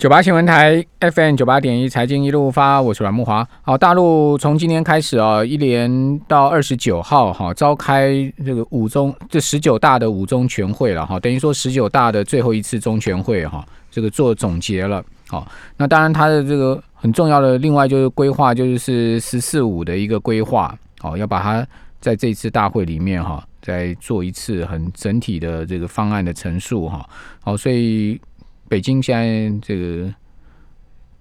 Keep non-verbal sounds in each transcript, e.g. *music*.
九八新闻台 FM 九八点一财经一路发，我是阮木华。好，大陆从今天开始啊，一连到二十九号哈，召开这个五中这十九大的五中全会了哈，等于说十九大的最后一次中全会哈，这个做总结了。好，那当然它的这个很重要的另外就是规划，就是十四五的一个规划，好，要把它在这次大会里面哈，再做一次很整体的这个方案的陈述哈。好，所以。北京现在这个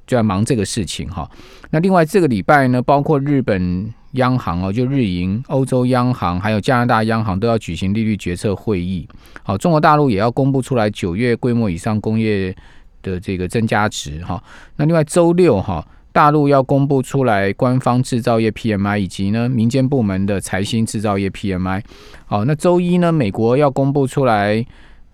就在忙这个事情哈。那另外这个礼拜呢，包括日本央行哦，就日银、欧洲央行还有加拿大央行都要举行利率决策会议。好，中国大陆也要公布出来九月规模以上工业的这个增加值哈。那另外周六哈，大陆要公布出来官方制造业 PMI 以及呢民间部门的财新制造业 PMI。好，那周一呢，美国要公布出来。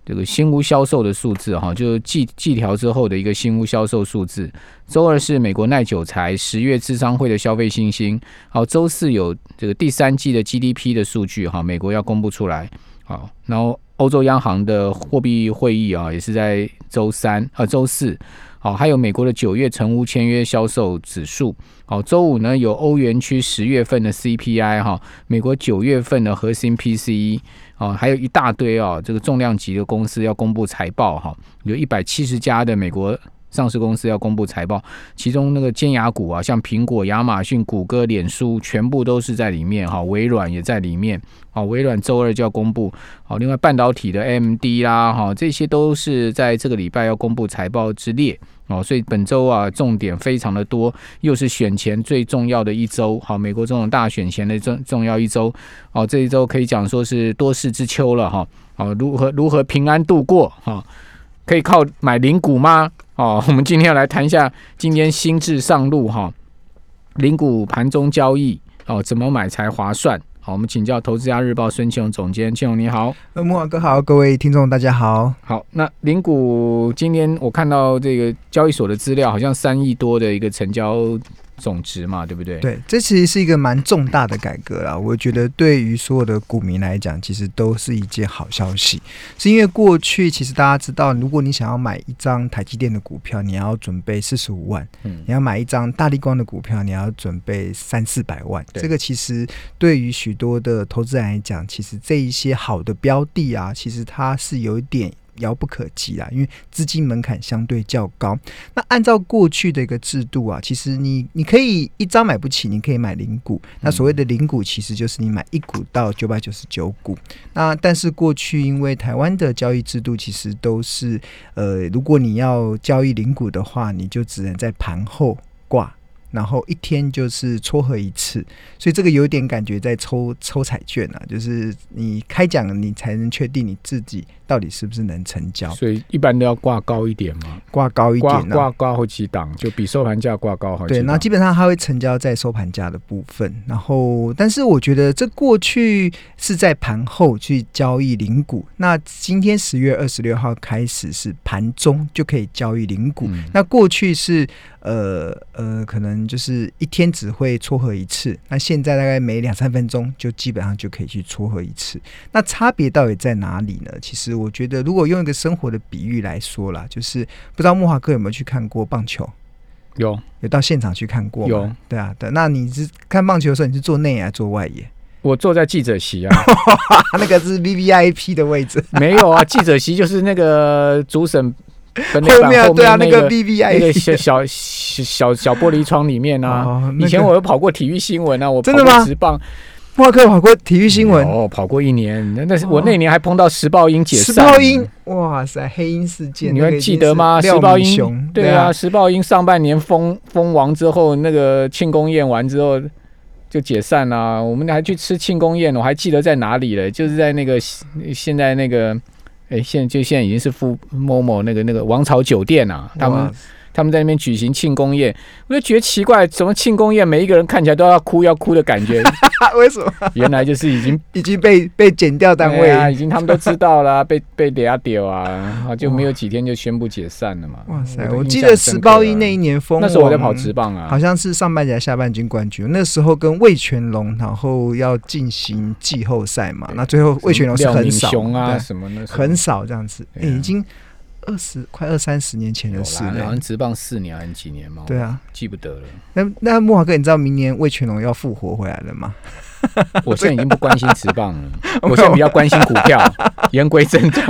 这个新屋销售的数字哈，就是季季调之后的一个新屋销售数字。周二是美国耐久财十月智商会的消费信心。好，周四有这个第三季的 GDP 的数据哈，美国要公布出来。好，然后欧洲央行的货币会议啊，也是在周三啊周四。好，还有美国的九月成屋签约销售指数。好，周五呢有欧元区十月份的 CPI 哈，美国九月份的核心 PCE。哦，还有一大堆哦，这个重量级的公司要公布财报哈，有一百七十家的美国上市公司要公布财报，其中那个尖牙股啊，像苹果、亚马逊、谷歌、脸书，全部都是在里面哈，微软也在里面。好，微软周二就要公布。好，另外半导体的 AMD 啦，哈，这些都是在这个礼拜要公布财报之列。哦，所以本周啊，重点非常的多，又是选前最重要的一周。好，美国这种大选前的重重要一周。哦，这一周可以讲说是多事之秋了哈。好，如何如何平安度过？哈，可以靠买零股吗？哦，*laughs* 我们今天要来谈一下今天新智上路哈，零股盘中交易哦，怎么买才划算？好，我们请教《投资家日报》孙庆荣总监，庆荣你好，呃，木华哥好，各位听众大家好。好，那零股今天我看到这个交易所的资料，好像三亿多的一个成交。总值嘛，对不对？对，这其实是一个蛮重大的改革啦。我觉得对于所有的股民来讲，其实都是一件好消息。是因为过去其实大家知道，如果你想要买一张台积电的股票，你要准备四十五万；嗯，你要买一张大力光的股票，你要准备三四百万。这个其实对于许多的投资人来讲，其实这一些好的标的啊，其实它是有一点。遥不可及啦，因为资金门槛相对较高。那按照过去的一个制度啊，其实你你可以一张买不起，你可以买零股。那所谓的零股，其实就是你买一股到九百九十九股。那但是过去因为台湾的交易制度其实都是，呃，如果你要交易零股的话，你就只能在盘后挂。然后一天就是撮合一次，所以这个有点感觉在抽抽彩券啊，就是你开奖你才能确定你自己到底是不是能成交。所以一般都要挂高一点嘛，挂高一点，挂挂好几档，就比收盘价挂高好几。对，那基本上它会成交在收盘价的部分。然后，但是我觉得这过去是在盘后去交易零股，那今天十月二十六号开始是盘中就可以交易零股。那过去是。呃呃，可能就是一天只会撮合一次，那现在大概每两三分钟就基本上就可以去撮合一次。那差别到底在哪里呢？其实我觉得，如果用一个生活的比喻来说啦，就是不知道莫华哥有没有去看过棒球？有，有到现场去看过？有，对啊，对。那你是看棒球的时候，你是坐内野还是坐外野？我坐在记者席啊，*laughs* 那个是 V V I P 的位置。没有啊，记者席就是那个主审。后面对啊，那个 B B I 那个小小小小玻璃窗里面啊，以前我有跑过体育新闻啊，我真的吗？十棒，哇，克跑过体育新闻哦，跑过一年，那那是我那年还碰到时报鹰解散，时报鹰，哇塞，黑鹰事件，你还记得吗？时报鹰，对啊，时报鹰上半年封封王之后，那个庆功宴完之后就解散了，我们还去吃庆功宴，我还记得在哪里了，就是在那个现在那个。哎，现在就现在已经是富某某那个那个王朝酒店了，他们他们在那边举行庆功宴，我就觉得奇怪，怎么庆功宴每一个人看起来都要哭要哭的感觉？*laughs* 为什么？原来就是已经 *laughs* 已经被被剪掉单位啊，已经他们都知道了，*laughs* 被被底下丢啊，就没有几天就宣布解散了嘛。哇塞！我记得时报一那一年封，那时候我在跑直棒啊，好像是上半季下半季冠军，那时候跟魏全龙，然后要进行季后赛嘛，那最后魏全龙是很少啊什么的，很少这样子，已经。二十快二三十年前的事好像了。职棒四年还是几年嘛？对啊，记不得了。那那木华哥，你知道明年魏全龙要复活回来了吗？*laughs* 我现在已经不关心职棒了，*laughs* 我现在比较关心股票。*laughs* 言归正传，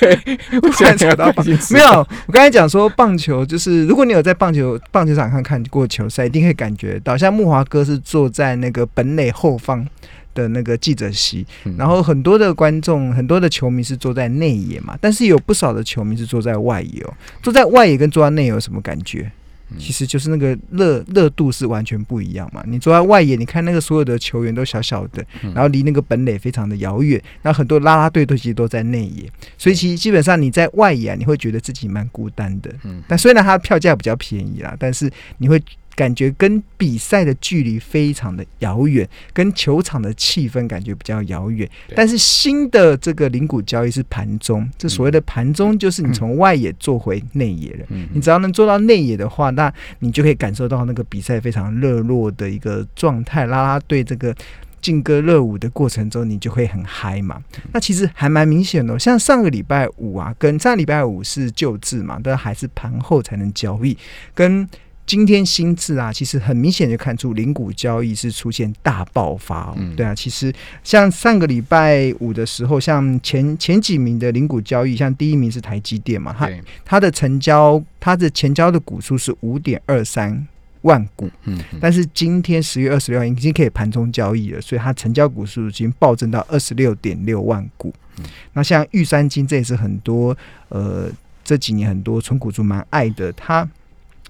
对，我现在扯到棒没有。我刚才讲说棒球，就是如果你有在棒球棒球场上看过球赛，一定可以感觉到，像木华哥是坐在那个本垒后方的那个记者席，然后很多的观众、很多的球迷是坐在内野嘛，但是有不少的球迷是坐在外野哦。坐在外野跟坐在内野有什么感觉？其实就是那个热热度是完全不一样嘛。你坐在外野，你看那个所有的球员都小小的，然后离那个本垒非常的遥远。然后很多拉拉队都其实都在内野，所以其实基本上你在外野，你会觉得自己蛮孤单的。嗯，但虽然它的票价比较便宜啦，但是你会。感觉跟比赛的距离非常的遥远，跟球场的气氛感觉比较遥远。但是新的这个零股交易是盘中，这所谓的盘中就是你从外野做回内野了。你只要能做到内野的话，那你就可以感受到那个比赛非常热络的一个状态。拉拉队这个劲歌热舞的过程中，你就会很嗨嘛。那其实还蛮明显的，像上个礼拜五啊，跟上礼拜五是旧制嘛，但还是盘后才能交易，跟。今天新智啊，其实很明显就看出零股交易是出现大爆发。嗯，对啊，其实像上个礼拜五的时候，像前前几名的零股交易，像第一名是台积电嘛，它它的成交，它的前交的股数是五点二三万股。嗯，但是今天十月二十六号已经可以盘中交易了，所以它成交股数已经暴增到二十六点六万股。嗯，那像玉山金，这也是很多呃这几年很多纯股族蛮爱的，它。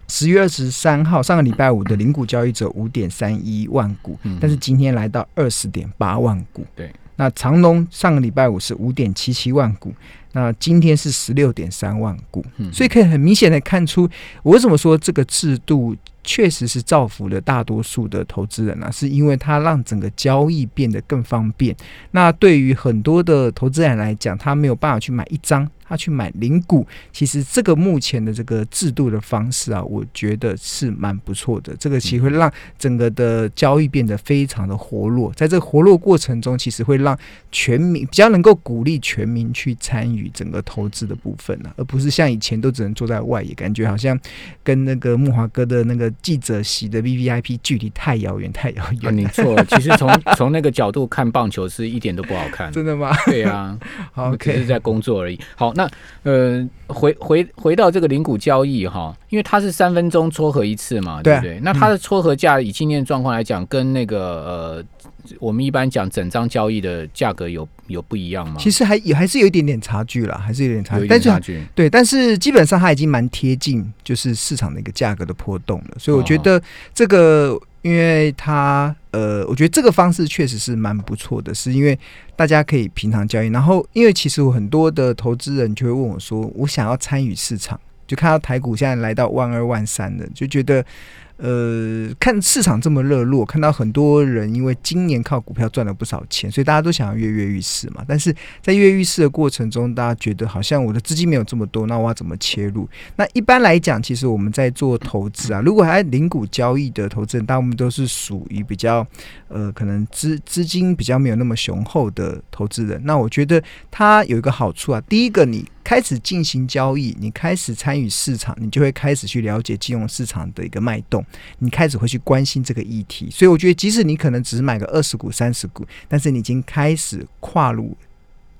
十月二十三号，上个礼拜五的零股交易者五点三一万股，但是今天来到二十点八万股。对，那长隆上个礼拜五是五点七七万股，那今天是十六点三万股。所以可以很明显的看出，我为什么说这个制度确实是造福了大多数的投资人呢？是因为它让整个交易变得更方便。那对于很多的投资人来讲，他没有办法去买一张。他去买零股，其实这个目前的这个制度的方式啊，我觉得是蛮不错的。这个其实会让整个的交易变得非常的活络，在这个活络过程中，其实会让全民比较能够鼓励全民去参与整个投资的部分呢，而不是像以前都只能坐在外野，感觉好像跟那个木华哥的那个记者席的 V V I P 距离太遥远，太遥远。你错了，*laughs* 其实从从那个角度看棒球是一点都不好看，真的吗？对啊，*laughs* 好，只是在工作而已。好。那呃，回回回到这个零股交易哈，因为它是三分钟撮合一次嘛，对不对？那它的撮合价以今天的状况来讲，跟那个呃，我们一般讲整张交易的价格有有不一样吗？其实还也还是有一点点差距啦，还是有点差距，但是对，但是基本上它已经蛮贴近，就是市场的一个价格的波动了，所以我觉得这个。因为他，呃，我觉得这个方式确实是蛮不错的，是因为大家可以平常交易。然后，因为其实我很多的投资人就会问我说，我想要参与市场，就看到台股现在来到万二万三的，就觉得。呃，看市场这么热络，看到很多人因为今年靠股票赚了不少钱，所以大家都想要跃跃欲试嘛。但是在跃跃欲试的过程中，大家觉得好像我的资金没有这么多，那我要怎么切入？那一般来讲，其实我们在做投资啊，如果还零股交易的投资人，大部分都是属于比较呃，可能资资金比较没有那么雄厚的投资人。那我觉得它有一个好处啊，第一个你。开始进行交易，你开始参与市场，你就会开始去了解金融市场的一个脉动，你开始会去关心这个议题。所以我觉得，即使你可能只买个二十股、三十股，但是你已经开始跨入。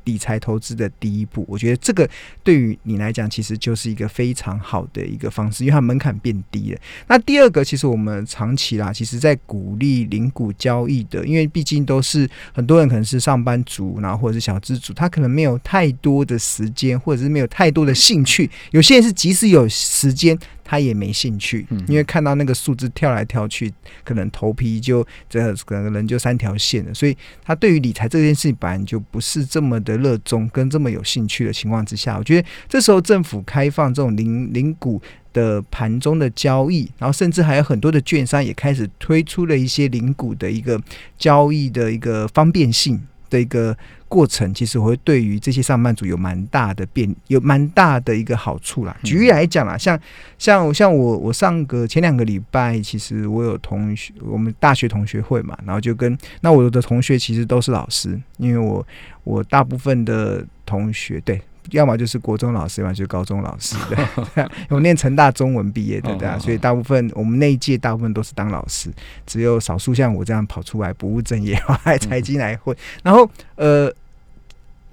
理财投资的第一步，我觉得这个对于你来讲，其实就是一个非常好的一个方式，因为它门槛变低了。那第二个，其实我们长期啦，其实在鼓励零股交易的，因为毕竟都是很多人可能是上班族，然后或者是小资主，他可能没有太多的时间，或者是没有太多的兴趣。有些人是即使有时间。他也没兴趣，因为看到那个数字跳来跳去，可能头皮就这可能人就三条线了，所以他对于理财这件事情本来就不是这么的热衷跟这么有兴趣的情况之下，我觉得这时候政府开放这种零零股的盘中的交易，然后甚至还有很多的券商也开始推出了。一些零股的一个交易的一个方便性。的一个过程，其实会对于这些上班族有蛮大的变，有蛮大的一个好处啦。举例来讲啦，像像像我我上个前两个礼拜，其实我有同学，我们大学同学会嘛，然后就跟那我的同学其实都是老师，因为我我大部分的同学对。要么就是国中老师，要么就是高中老师的。*laughs* 我念成大中文毕业的，对啊，所以大部分我们那一届大部分都是当老师，只有少数像我这样跑出来不务正业，还财经来混。然后呃，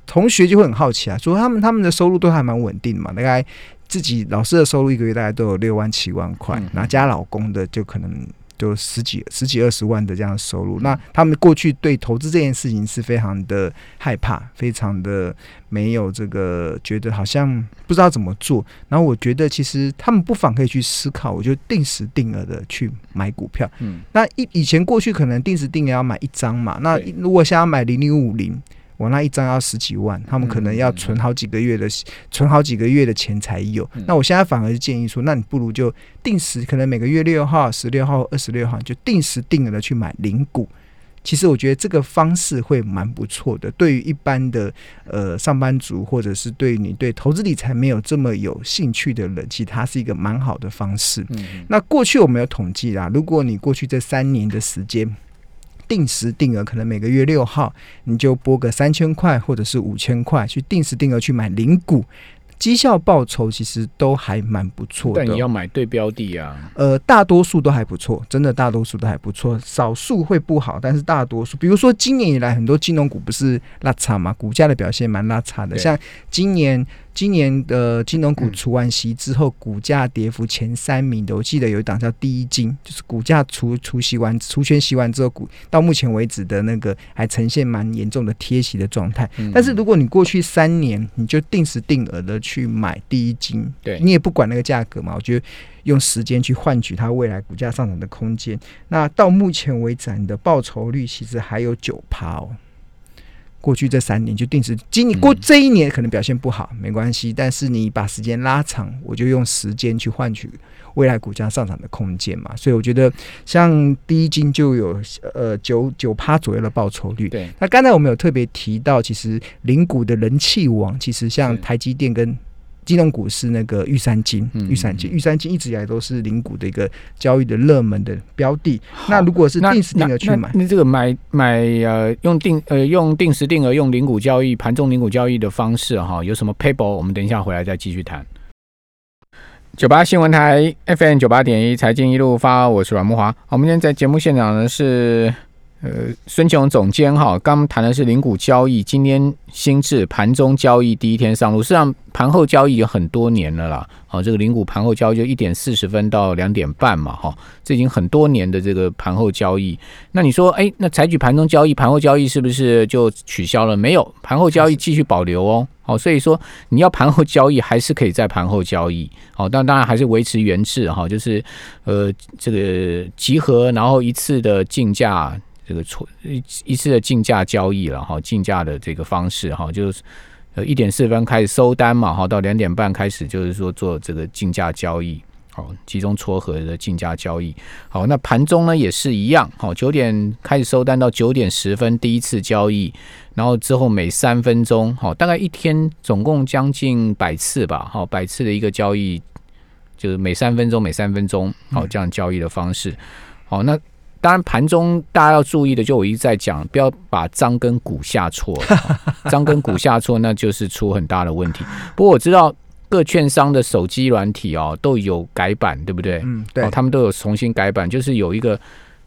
同学就会很好奇啊，说他们他们的收入都还蛮稳定嘛，大概自己老师的收入一个月大概都有六万七万块，然后加老公的就可能。就十几十几二十万的这样收入，那他们过去对投资这件事情是非常的害怕，非常的没有这个觉得好像不知道怎么做。然后我觉得其实他们不妨可以去思考，我就定时定额的去买股票。嗯，那以以前过去可能定时定额要买一张嘛，那如果想要买零零五零。我那一张要十几万，他们可能要存好几个月的，存好几个月的钱才有。那我现在反而是建议说，那你不如就定时，可能每个月六号、十六号、二十六号就定时定额的去买零股。其实我觉得这个方式会蛮不错的，对于一般的呃上班族，或者是对你对投资理财没有这么有兴趣的人，其实它是一个蛮好的方式。那过去我们有统计啦，如果你过去这三年的时间。定时定额，可能每个月六号你就拨个三千块或者是五千块去定时定额去买零股，绩效报酬其实都还蛮不错的。但你要买对标的啊。呃，大多数都还不错，真的大多数都还不错，少数会不好，但是大多数，比如说今年以来很多金融股不是拉差嘛，股价的表现蛮拉差的，像今年。今年的金融股除完息之后，股价跌幅前三名的，我记得有一档叫第一金，就是股价除除息完、除权息完之后，股到目前为止的那个还呈现蛮严重的贴息的状态。但是如果你过去三年你就定时定额的去买第一金，对你也不管那个价格嘛，我觉得用时间去换取它未来股价上涨的空间。那到目前为止，你的报酬率其实还有九趴哦。过去这三年就定时，今年过这一年可能表现不好，没关系。但是你把时间拉长，我就用时间去换取未来股价上涨的空间嘛。所以我觉得，像第一金就有呃九九趴左右的报酬率。对，那刚才我们有特别提到，其实零股的人气王，其实像台积电跟。金融股是那个玉山金，玉山金，玉山金一直以来都是零股的一个交易的热门的标的。那如果是定时定额去买，那这个买买呃用定呃用定时定额用零股交易盘中零股交易的方式哈，有什么 paper？我们等一下回来再继续谈。九八新闻台 FM 九八点一财经一路发，我是阮木华。我们今天在节目现场呢是。呃，孙琼总监哈，刚谈的是零股交易，今天新制盘中交易第一天上路，实际上盘后交易有很多年了啦。好，这个零股盘后交易就一点四十分到两点半嘛，哈，这已经很多年的这个盘后交易。那你说，哎，那采取盘中交易，盘后交易是不是就取消了？没有，盘后交易继续保留哦。好，所以说你要盘后交易还是可以在盘后交易。好，但当然还是维持原制哈，就是呃这个集合，然后一次的竞价。这个错一一次的竞价交易了哈，竞价的这个方式哈，就是呃一点四分开始收单嘛哈，到两点半开始就是说做这个竞价交易，好集中撮合的竞价交易。好，那盘中呢也是一样，好九点开始收单到九点十分第一次交易，然后之后每三分钟，好大概一天总共将近百次吧，好百次的一个交易，就是每三分钟每三分钟，好这样交易的方式。好，那。当然，盘中大家要注意的，就我一直在讲，不要把张跟股下错，*laughs* 张跟股下错，那就是出很大的问题。不过我知道各券商的手机软体哦都有改版，对不对？嗯，对，他们都有重新改版，就是有一个。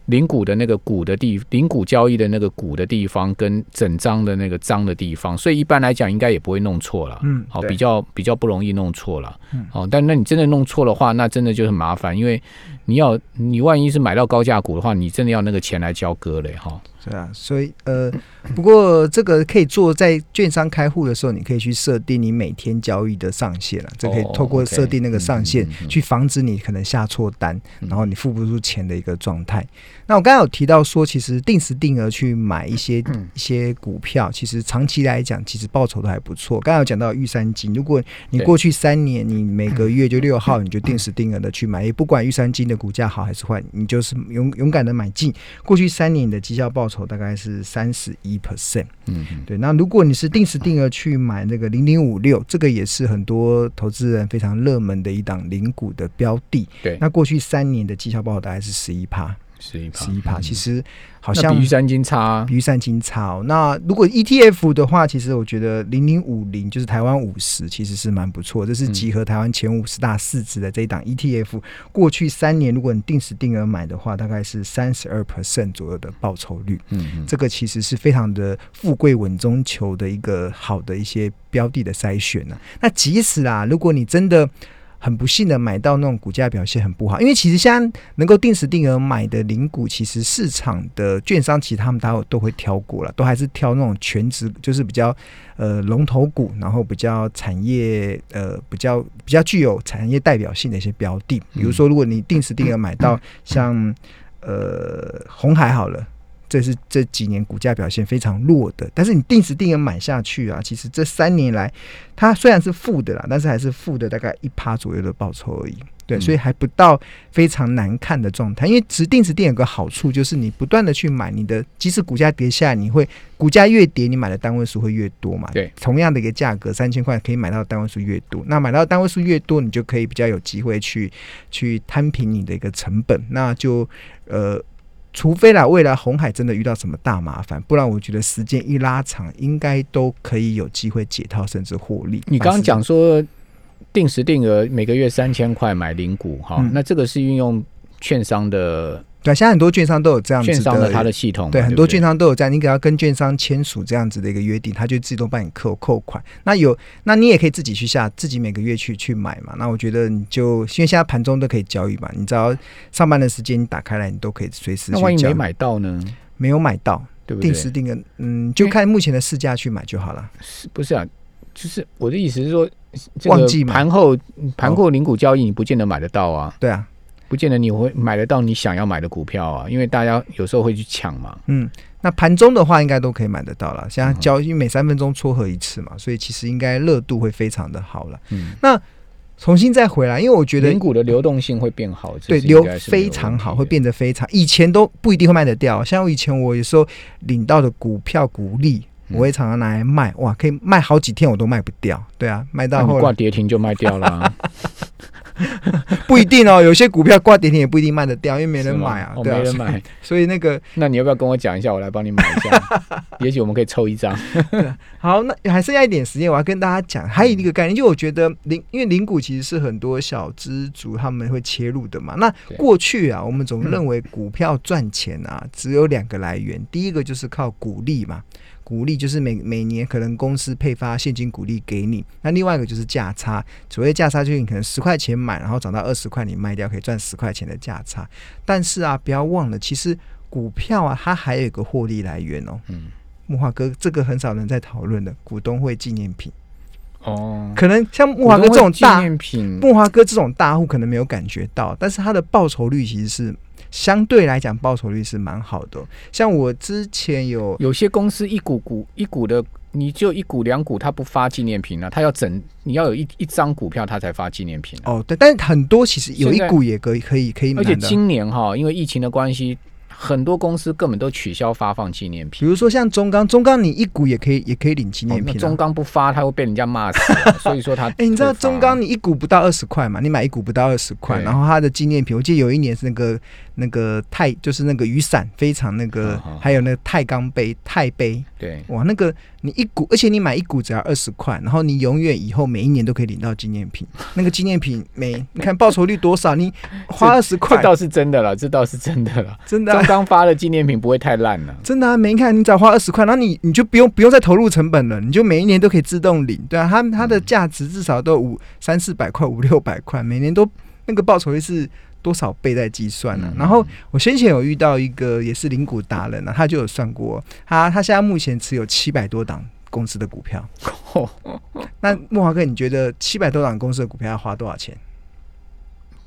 零股的那个股的地，零股交易的那个股的地方，跟整张的那个张的地方，所以一般来讲应该也不会弄错了。嗯，好，比较比较不容易弄错了。嗯，好，但那你真的弄错的话，那真的就很麻烦，因为你要你万一是买到高价股的话，你真的要那个钱来交割嘞，哈。对啊，所以呃，不过这个可以做在券商开户的时候，你可以去设定你每天交易的上限了。这可以透过设定那个上限，去防止你可能下错单，然后你付不出钱的一个状态。那我刚刚有提到说，其实定时定额去买一些一些股票，其实长期来讲，其实报酬都还不错。刚刚有讲到玉山金，如果你过去三年你每个月就 *coughs* 六号你就定时定额的去买，也不管玉山金的股价好还是坏，你就是勇勇敢的买进。过去三年你的绩效报酬。大概是三十一 percent，嗯，对。那如果你是定时定额去买那个零零五六，这个也是很多投资人非常热门的一档零股的标的，对。那过去三年的绩效报酬大概是十一趴，十一十一趴，其实实好像比玉山金差啊。比预算金差、哦。那如果 ETF 的话，其实我觉得零零五零就是台湾五十，其实是蛮不错。这是集合台湾前五十大市值的这一档 ETF。过去三年，如果你定时定额买的话，大概是三十二 percent 左右的报酬率。嗯嗯，这个其实是非常的富贵稳中求的一个好的一些标的的筛选呢、那即使啊，如果你真的很不幸的买到那种股价表现很不好，因为其实现在能够定时定额买的零股，其实市场的券商其实他们都都会挑过了，都还是挑那种全职，就是比较呃龙头股，然后比较产业呃比较比较具有产业代表性的一些标的，比如说如果你定时定额买到像呃红海好了。这是这几年股价表现非常弱的，但是你定时定额买下去啊，其实这三年来它虽然是负的啦，但是还是负的大概一趴左右的报酬而已。对，嗯所以还不到非常难看的状态。因为指定时定有个好处，就是你不断的去买，你的即使股价跌下来，你会股价越跌，你买的单位数会越多嘛。对，同样的一个价格，三千块可以买到单位数越多，那买到单位数越多，你就可以比较有机会去去摊平你的一个成本，那就呃。除非啦，未来红海真的遇到什么大麻烦，不然我觉得时间一拉长，应该都可以有机会解套甚至获利。你刚刚讲说定时定额每个月三千块买零股哈，嗯那这个是运用券商的对，现在很多券商都有这样子券商的它的系统嘛，对，很多券商都有这样，你给他跟券商签署这样子的一个约定，他就自动帮你扣扣款。那有，那你也可以自己去下，自己每个月去去买嘛。那我觉得你就因为现在盘中都可以交易嘛，你只要上班的时间你打开来，你都可以随时去交易。那万一没买到呢？没有买到，对不对？定时定额，嗯，就看目前的市价去买就好了。是不是啊？就是我的意思是说，这个忘记买盘后盘后零股交易，你不见得买得到啊，对啊，不见得你会买得到你想要买的股票啊，因为大家有时候会去抢嘛。嗯，那盘中的话应该都可以买得到了。现在嗯交易每三分钟撮合一次嘛，所以其实应该热度会非常的好了。嗯，那重新再回来，因为我觉得零股的流动性会变好，对，流非常好，会变得非常。以前都不一定会卖得掉，像我以前我有时候领到的股票股利，嗯我会常常拿来卖，哇，可以卖好几天我都卖不掉。对啊，卖到挂跌停就卖掉啦，*laughs* *laughs* 不一定哦，有些股票挂跌停也不一定卖得掉，因为没人买啊，哦，对啊，没人买。*laughs* 所以那个那你要不要跟我讲一下，我来帮你买一下？也许我们可以抽一张。好，那还剩下一点时间，我要跟大家讲，还有一个概念，就我觉得零，因为零股其实是很多小资族他们会切入的嘛。那过去啊，我们总 *laughs* 认为股票赚钱啊，只有两个来源，第一个就是靠股利嘛。股利就是每每年可能公司配发现金股利给你，那另外一个就是价差。所谓价差就是你可能十块钱买，然后涨到二十块你卖掉，可以赚十块钱的价差。但是啊，不要忘了，其实股票啊，它还有一个获利来源哦。嗯，木华哥，这个很少人在讨论的股东会纪念品，哦，可能像木华哥这种纪大念品，木华哥这种大户可能没有感觉到，但是他的报酬率其实是相对来讲报酬率是蛮好的哦、像我之前有有些公司一股股一股的，你就一股两股，它不发纪念品啊，它要整，你要有一一张股票，它才发纪念品、啊。哦，对，但很多其实有一股也可以可以可以买，而且今年哈，因为疫情的关系，很多公司根本都取消发放纪念品。比如说像中钢，中钢你一股也可以也可以领纪哦念品、中钢不发，它会被人家骂死啊、*laughs* 所以说他哎、你知道中钢你一股不到二十块嘛？你买一股不到二十块，然后它的纪念品，我记得有一年是那个那个太，就是那个雨伞，非常那个，还有那个钛钢杯、钛杯，对哇，那个你一股，而且你买一股只要二十块，然后你永远以后每一年都可以领到纪念品。*laughs* 那个纪念品每你看报酬率多少？你花二十块这块，倒是真的了，这倒是真的了。真的啊、中钢发的纪念品不会太烂了。真的啊，每一看你只要花二十块，然后你你就不用不用再投入成本了，你就每一年都可以自动领，对啊，它它的价值至少都五三四百块、五六百块，每年都那个报酬率是多少倍在计算呢、嗯然后我先前有遇到一个也是零股达人啊，他就有算过，他他现在目前持有七百多档公司的股票。那莫华哥，你觉得七百多档公司的股票要花多少钱？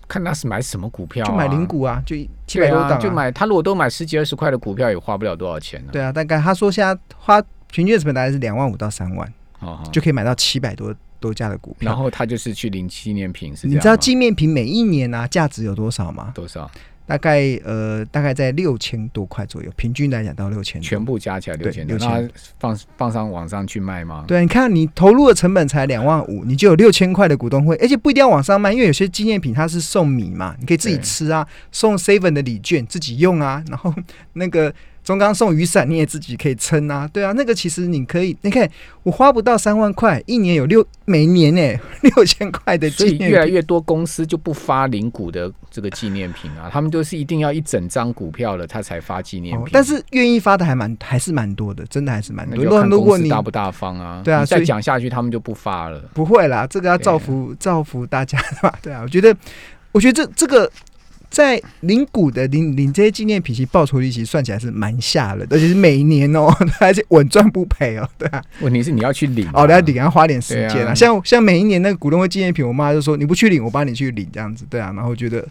看他是买什么股票、啊，就买零股啊，就七对百多档、啊，就买他如果都买十几二十块的股票，也花不了多少钱呢、对啊，大概他说现在花平均的成本大概是两万五到三万。哦，就可以买到七百多多家的股票。然后他就是去领纪念品，你知道纪念品每一年啊价值有多少吗？多少？大概呃大概在六千多块左右，平均来讲到六千。全部加起来六千多，对那放放上网上去卖吗？对，你看你投入的成本才两万五，你就有六千块的股东会，而且不一定要网上卖，因为有些纪念品它是送米嘛，你可以自己吃啊，送 seven 的礼券自己用啊，然后那个中钢送雨伞你也自己可以撑啊，对啊，那个其实你可以，你看我花不到三万块，一年有六每年呢 *laughs* 六千块的所以纪念品。越来越多公司就不发零股的这个纪念品啊，*laughs* 他们都是一定要一整张股票了，他才发纪念品。哦但是愿意发的还蛮还是蛮多的，真的还是蛮多。如果如果你大不大方啊，对啊再讲下去，他们就不发了。不会啦，这个要造福造福大家的嘛，对啊，我觉得，我觉得这这个在领股的领领这些纪念品，其实报酬率其实算起来是蛮吓人的，而且是每年哦，*laughs* 而且稳赚不赔哦，*laughs* 对啊，问题是你要去领、啊，哦，要领要花点时间啊，啊像像每一年那个股东会纪念品，我妈就说你不去领，我帮你去领这样子，对啊，然后觉得。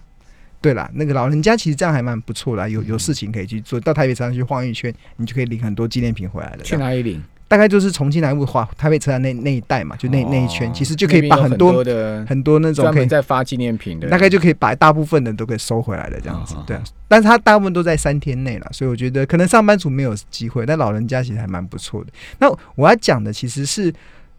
对啦，那个老人家其实这样还蛮不错的，有有事情可以去做，到台北车站去晃一圈，你就可以领很多纪念品回来了。去哪里领？大概就是重庆南路华台北车站那那一带嘛，就那、那一圈，哦其实就可以那边有很多的很多那种可以门在发纪念品的，大概就可以把大部分的都可以收回来了，这样子对啊。但是他大部分都在三天内了，所以我觉得可能上班族没有机会，但老人家其实还蛮不错的。那我要讲的其实是，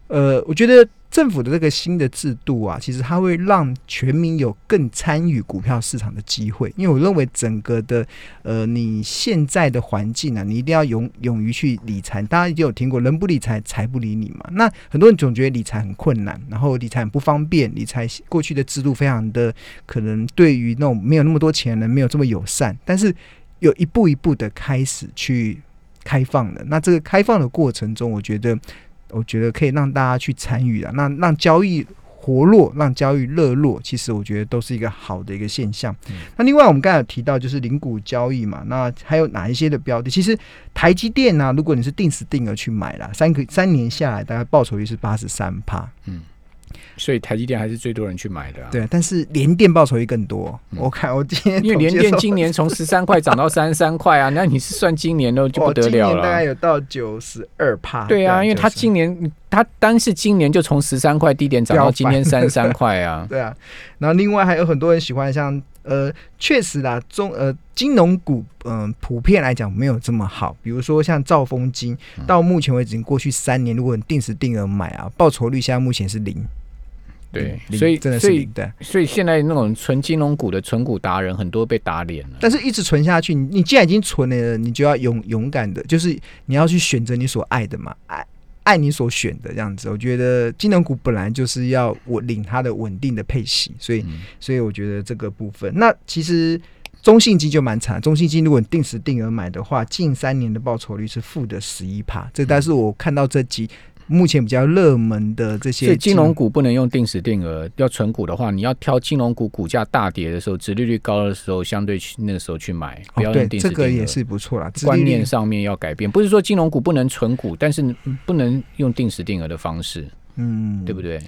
呃，我觉得政府的这个新的制度啊，其实它会让全民有更参与股票市场的机会，因为我认为整个的呃，你现在的环境啊，你一定要勇勇于去理财。大家一定有听过“人不理财，财不理你”嘛。那很多人总觉得理财很困难，然后理财很不方便，理财过去的制度非常的可能对于那种没有那么多钱人没有这么友善，但是有一步一步的开始去开放了。那这个开放的过程中，我觉得，我觉得可以让大家去参与啊，那让交易。活络，让交易热络，其实我觉得都是一个好的一个现象。嗯那另外，我们刚才有提到就是零股交易嘛，那还有哪一些的标的？其实台积电呢、如果你是定时定额去买啦，三个三年下来大概报酬率是八十三趴，所以台积电还是最多人去买的、啊。对，但是联电报酬率更多。嗯我看我今天因为联电今年从十三块涨到三十三块啊，*laughs* 那你是算今年的就不哦得了今年大概。有到九十二趴。对啊，因为它今年它单是今年就从十三块低点涨到今天三十三块啊。*laughs* 对啊，然后另外还有很多人喜欢像呃，确实啦，中呃金融股嗯、普遍来讲没有这么好，比如说像兆丰金，嗯到目前为止过去三年，如果你定时定额买啊，报酬率现在目前是零。对，所以真的是零，对。所以现在那种纯金融股的存股达人很多被打脸了。但是一直存下去，你你既然已经存了，你就要勇勇敢的，就是你要去选择你所爱的嘛，爱爱你所选的这样子。我觉得金融股本来就是要我领它的稳定的配息，所以嗯所以我觉得这个部分，那其实中信金就蛮惨。中信金如果你定时定额买的话，近三年的报酬率是负的十一帕，这但是我看到这几目前比较热门的这些所以金融股不能用定时定额，要存股的话，你要挑金融股股价大跌的时候，殖利率高的时候，相对去那个时候去买，不要用定时定额。这个也是不错啦，观念上，上面要改变，不是说金融股不能存股，但是不能用定时定额的方式，嗯，对不对？